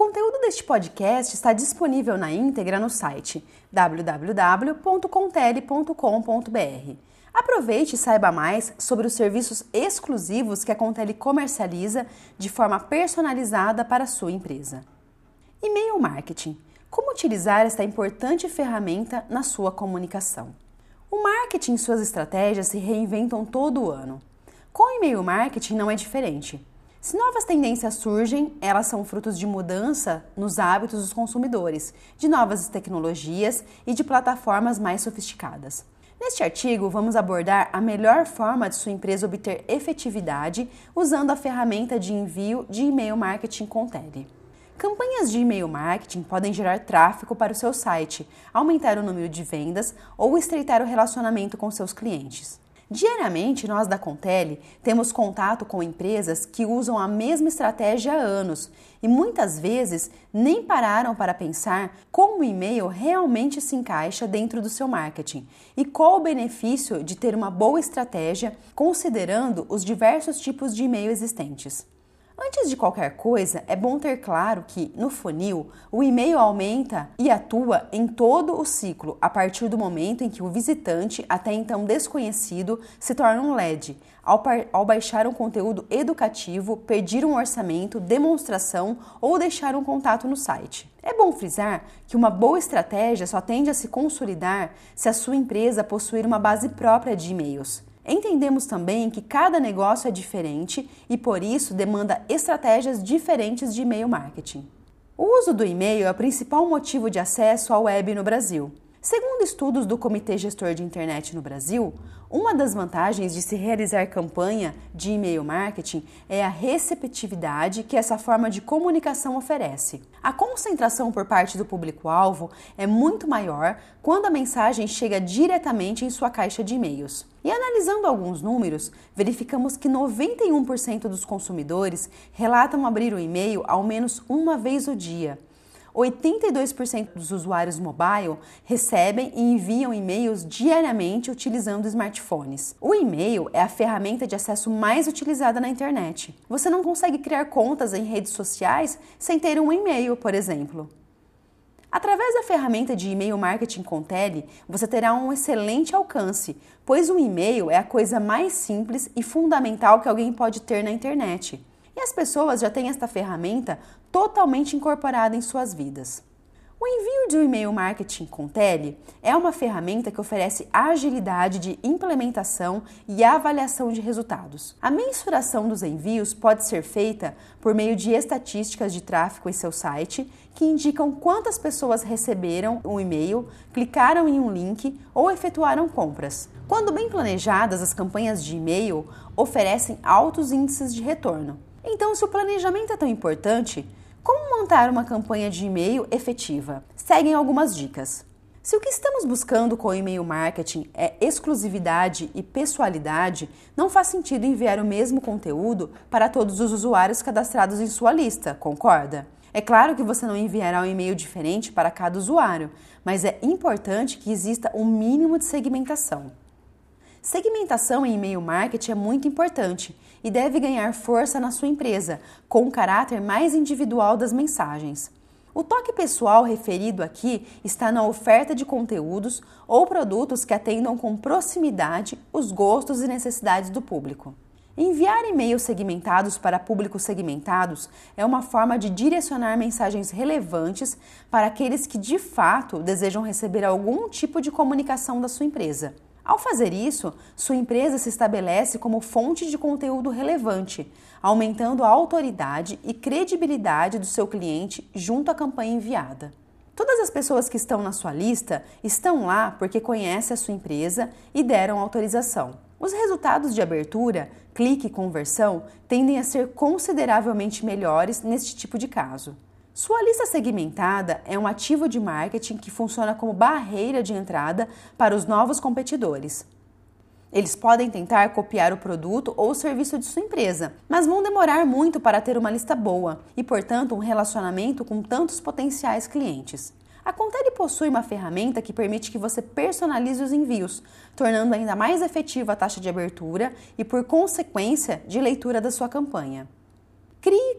conteúdo deste podcast está disponível na íntegra no site www.contele.com.br. Aproveite e saiba mais sobre os serviços exclusivos que a Contele comercializa de forma personalizada para a sua empresa. E-mail marketing. Como utilizar esta importante ferramenta na sua comunicação? O marketing e suas estratégias se reinventam todo ano. Com e-mail marketing não é diferente. Se novas tendências surgem, elas são frutos de mudança nos hábitos dos consumidores, de novas tecnologias e de plataformas mais sofisticadas. Neste artigo, vamos abordar a melhor forma de sua empresa obter efetividade usando a ferramenta de envio de e-mail marketing com Tele. Campanhas de e-mail marketing podem gerar tráfego para o seu site, aumentar o número de vendas ou estreitar o relacionamento com seus clientes. Diariamente, nós da Contele temos contato com empresas que usam a mesma estratégia há anos e muitas vezes nem pararam para pensar como o e-mail realmente se encaixa dentro do seu marketing e qual o benefício de ter uma boa estratégia considerando os diversos tipos de e-mail existentes. Antes de qualquer coisa, é bom ter claro que, no funil, o e-mail aumenta e atua em todo o ciclo a partir do momento em que o visitante, até então desconhecido, se torna um LED, ao, ao baixar um conteúdo educativo, pedir um orçamento, demonstração ou deixar um contato no site. É bom frisar que uma boa estratégia só tende a se consolidar se a sua empresa possuir uma base própria de e-mails. Entendemos também que cada negócio é diferente e por isso demanda estratégias diferentes de e-mail marketing. O uso do e-mail é o principal motivo de acesso à web no Brasil. Segundo estudos do Comitê Gestor de Internet no Brasil, uma das vantagens de se realizar campanha de e-mail marketing é a receptividade que essa forma de comunicação oferece. A concentração por parte do público-alvo é muito maior quando a mensagem chega diretamente em sua caixa de e-mails. E analisando alguns números, verificamos que 91% dos consumidores relatam abrir o e-mail ao menos uma vez o dia 82% dos usuários mobile recebem e enviam e-mails diariamente utilizando smartphones. O e-mail é a ferramenta de acesso mais utilizada na internet. Você não consegue criar contas em redes sociais sem ter um e-mail, por exemplo. Através da ferramenta de e-mail marketing com Tele, você terá um excelente alcance, pois o e-mail é a coisa mais simples e fundamental que alguém pode ter na internet. E as pessoas já têm esta ferramenta totalmente incorporada em suas vidas. O envio de um e-mail marketing com tele é uma ferramenta que oferece agilidade de implementação e avaliação de resultados. A mensuração dos envios pode ser feita por meio de estatísticas de tráfego em seu site, que indicam quantas pessoas receberam um e-mail, clicaram em um link ou efetuaram compras. Quando bem planejadas, as campanhas de e-mail oferecem altos índices de retorno. Então, se o planejamento é tão importante, como montar uma campanha de e-mail efetiva? Seguem algumas dicas. Se o que estamos buscando com o e-mail marketing é exclusividade e pessoalidade, não faz sentido enviar o mesmo conteúdo para todos os usuários cadastrados em sua lista, concorda? É claro que você não enviará um e-mail diferente para cada usuário, mas é importante que exista um mínimo de segmentação. Segmentação em e-mail marketing é muito importante e deve ganhar força na sua empresa, com um caráter mais individual das mensagens. O toque pessoal referido aqui está na oferta de conteúdos ou produtos que atendam com proximidade os gostos e necessidades do público. Enviar e-mails segmentados para públicos segmentados é uma forma de direcionar mensagens relevantes para aqueles que de fato desejam receber algum tipo de comunicação da sua empresa. Ao fazer isso, sua empresa se estabelece como fonte de conteúdo relevante, aumentando a autoridade e credibilidade do seu cliente junto à campanha enviada. Todas as pessoas que estão na sua lista estão lá porque conhecem a sua empresa e deram autorização. Os resultados de abertura, clique e conversão tendem a ser consideravelmente melhores neste tipo de caso. Sua lista segmentada é um ativo de marketing que funciona como barreira de entrada para os novos competidores. Eles podem tentar copiar o produto ou o serviço de sua empresa, mas vão demorar muito para ter uma lista boa e, portanto, um relacionamento com tantos potenciais clientes. A Contele possui uma ferramenta que permite que você personalize os envios, tornando ainda mais efetiva a taxa de abertura e, por consequência, de leitura da sua campanha.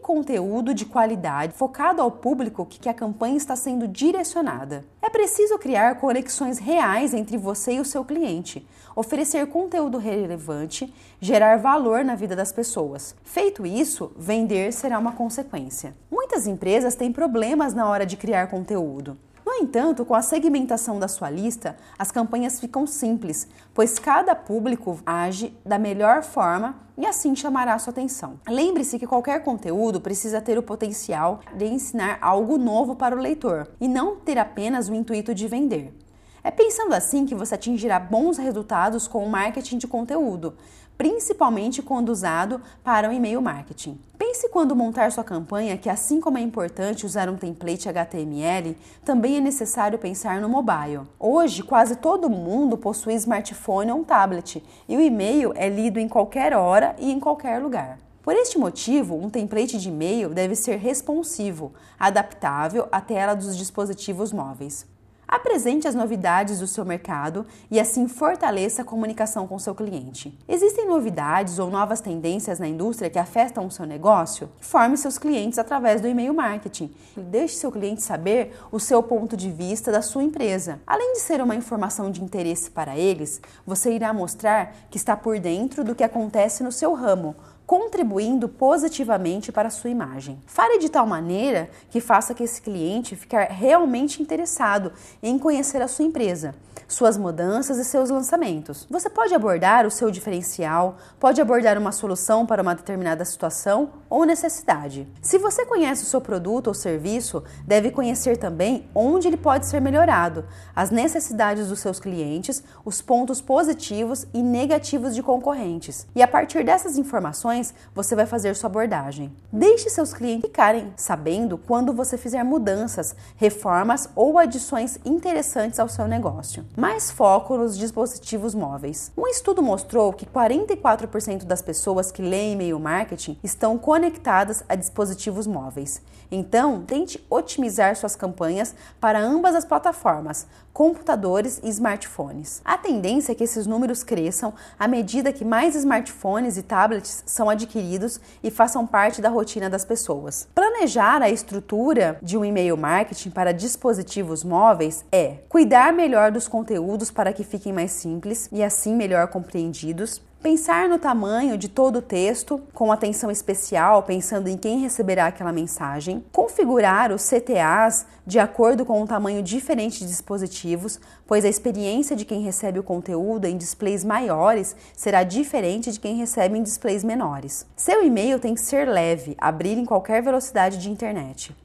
Conteúdo de qualidade focado ao público que a campanha está sendo direcionada. É preciso criar conexões reais entre você e o seu cliente, oferecer conteúdo relevante, gerar valor na vida das pessoas. Feito isso, vender será uma consequência. Muitas empresas têm problemas na hora de criar conteúdo. No entanto, com a segmentação da sua lista, as campanhas ficam simples, pois cada público age da melhor forma e assim chamará sua atenção. Lembre-se que qualquer conteúdo precisa ter o potencial de ensinar algo novo para o leitor e não ter apenas o intuito de vender. É pensando assim que você atingirá bons resultados com o marketing de conteúdo, principalmente quando usado para o e-mail marketing. Pense quando montar sua campanha que, assim como é importante usar um template HTML, também é necessário pensar no mobile. Hoje, quase todo mundo possui smartphone ou um tablet, e o e-mail é lido em qualquer hora e em qualquer lugar. Por este motivo, um template de e-mail deve ser responsivo, adaptável à tela dos dispositivos móveis. Apresente as novidades do seu mercado e assim fortaleça a comunicação com seu cliente. Existem novidades ou novas tendências na indústria que afetam o seu negócio? Forme seus clientes através do e-mail marketing. Deixe seu cliente saber o seu ponto de vista da sua empresa. Além de ser uma informação de interesse para eles, você irá mostrar que está por dentro do que acontece no seu ramo contribuindo positivamente para a sua imagem. Fale de tal maneira que faça que esse cliente ficar realmente interessado em conhecer a sua empresa, suas mudanças e seus lançamentos. Você pode abordar o seu diferencial, pode abordar uma solução para uma determinada situação ou necessidade. Se você conhece o seu produto ou serviço, deve conhecer também onde ele pode ser melhorado, as necessidades dos seus clientes, os pontos positivos e negativos de concorrentes. E a partir dessas informações, você vai fazer sua abordagem. Deixe seus clientes ficarem sabendo quando você fizer mudanças, reformas ou adições interessantes ao seu negócio. Mais foco nos dispositivos móveis. Um estudo mostrou que 44% das pessoas que leem e-mail marketing estão conectadas a dispositivos móveis. Então, tente otimizar suas campanhas para ambas as plataformas, computadores e smartphones. A tendência é que esses números cresçam à medida que mais smartphones e tablets são adquiridos e façam parte da rotina das pessoas. Planejar a estrutura de um e-mail marketing para dispositivos móveis é cuidar melhor dos conteúdos para que fiquem mais simples e assim melhor compreendidos, Pensar no tamanho de todo o texto, com atenção especial, pensando em quem receberá aquela mensagem. Configurar os CTAs de acordo com um tamanho diferente de dispositivos, pois a experiência de quem recebe o conteúdo em displays maiores será diferente de quem recebe em displays menores. Seu e-mail tem que ser leve, abrir em qualquer velocidade de internet.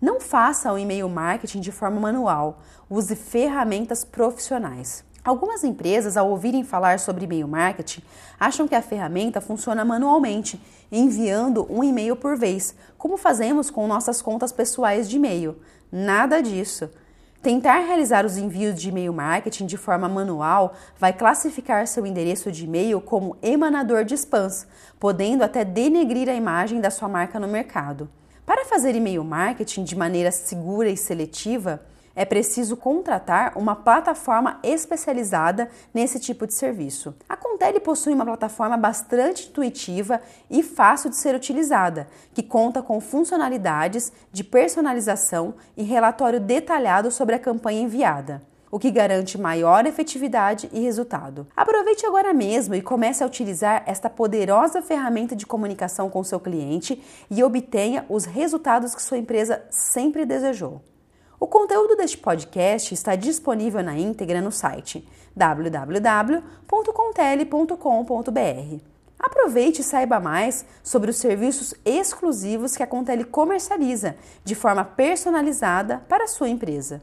Não faça o e-mail marketing de forma manual, use ferramentas profissionais. Algumas empresas, ao ouvirem falar sobre e-mail marketing, acham que a ferramenta funciona manualmente, enviando um e-mail por vez, como fazemos com nossas contas pessoais de e-mail. Nada disso. Tentar realizar os envios de e-mail marketing de forma manual vai classificar seu endereço de e-mail como emanador de spams, podendo até denegrir a imagem da sua marca no mercado. Para fazer e-mail marketing de maneira segura e seletiva, é preciso contratar uma plataforma especializada nesse tipo de serviço. A Contele possui uma plataforma bastante intuitiva e fácil de ser utilizada, que conta com funcionalidades de personalização e relatório detalhado sobre a campanha enviada o que garante maior efetividade e resultado. Aproveite agora mesmo e comece a utilizar esta poderosa ferramenta de comunicação com seu cliente e obtenha os resultados que sua empresa sempre desejou. O conteúdo deste podcast está disponível na íntegra no site www.contele.com.br. Aproveite e saiba mais sobre os serviços exclusivos que a Contele comercializa de forma personalizada para a sua empresa.